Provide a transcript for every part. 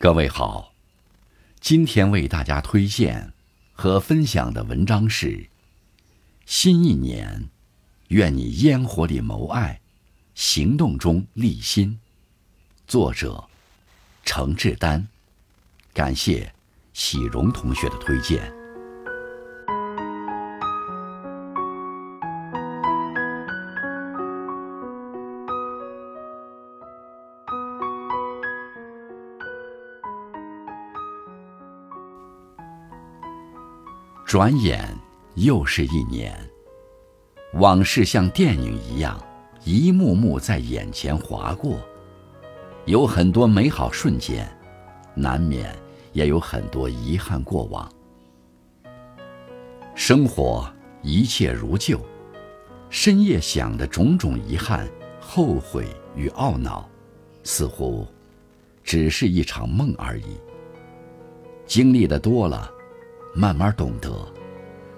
各位好，今天为大家推荐和分享的文章是：新一年，愿你烟火里谋爱，行动中立心。作者：程志丹，感谢喜荣同学的推荐。转眼又是一年，往事像电影一样，一幕幕在眼前划过。有很多美好瞬间，难免也有很多遗憾过往。生活一切如旧，深夜想的种种遗憾、后悔与懊恼，似乎只是一场梦而已。经历的多了。慢慢懂得，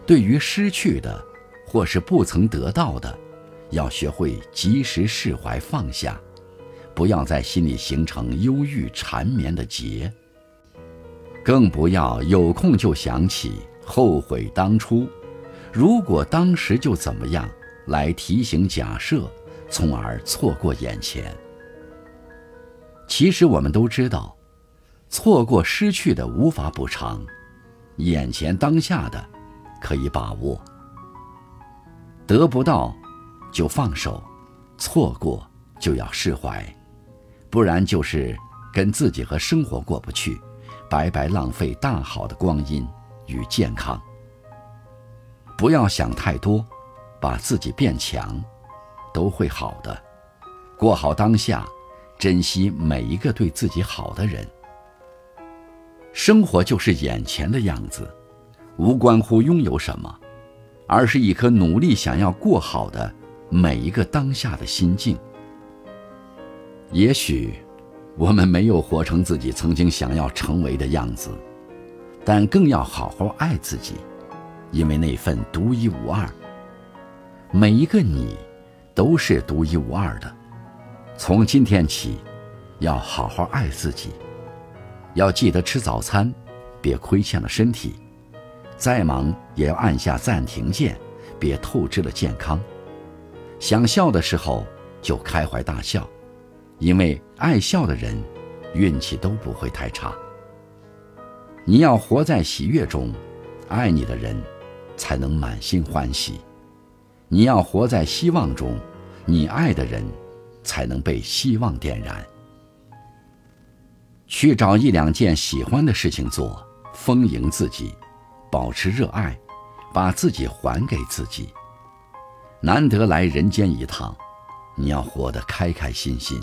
对于失去的，或是不曾得到的，要学会及时释怀放下，不要在心里形成忧郁缠绵的结。更不要有空就想起后悔当初，如果当时就怎么样，来提醒假设，从而错过眼前。其实我们都知道，错过失去的无法补偿。眼前当下的，可以把握；得不到，就放手；错过，就要释怀，不然就是跟自己和生活过不去，白白浪费大好的光阴与健康。不要想太多，把自己变强，都会好的。过好当下，珍惜每一个对自己好的人。生活就是眼前的样子，无关乎拥有什么，而是一颗努力想要过好的每一个当下的心境。也许我们没有活成自己曾经想要成为的样子，但更要好好爱自己，因为那份独一无二。每一个你都是独一无二的。从今天起，要好好爱自己。要记得吃早餐，别亏欠了身体；再忙也要按下暂停键，别透支了健康。想笑的时候就开怀大笑，因为爱笑的人运气都不会太差。你要活在喜悦中，爱你的人才能满心欢喜；你要活在希望中，你爱的人才能被希望点燃。去找一两件喜欢的事情做，丰盈自己，保持热爱，把自己还给自己。难得来人间一趟，你要活得开开心心。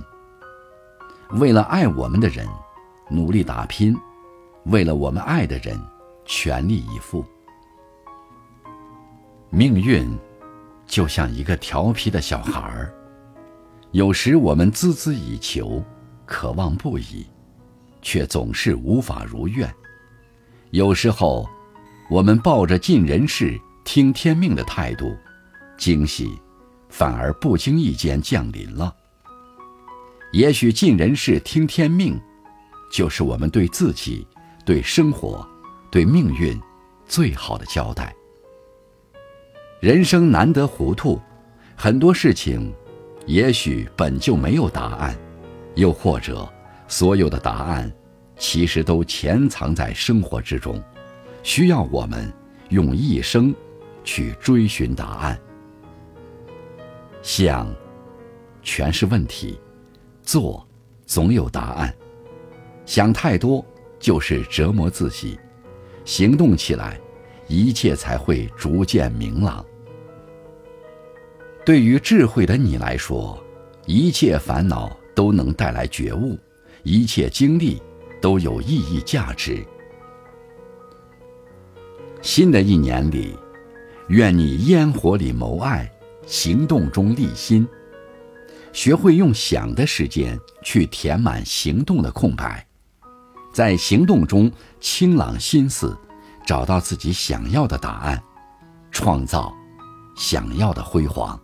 为了爱我们的人，努力打拼；为了我们爱的人，全力以赴。命运就像一个调皮的小孩儿，有时我们孜孜以求，渴望不已。却总是无法如愿。有时候，我们抱着尽人事、听天命的态度，惊喜反而不经意间降临了。也许尽人事、听天命，就是我们对自己、对生活、对命运最好的交代。人生难得糊涂，很多事情也许本就没有答案，又或者。所有的答案，其实都潜藏在生活之中，需要我们用一生去追寻答案。想，全是问题；做，总有答案。想太多就是折磨自己，行动起来，一切才会逐渐明朗。对于智慧的你来说，一切烦恼都能带来觉悟。一切经历都有意义价值。新的一年里，愿你烟火里谋爱，行动中立心，学会用想的时间去填满行动的空白，在行动中清朗心思，找到自己想要的答案，创造想要的辉煌。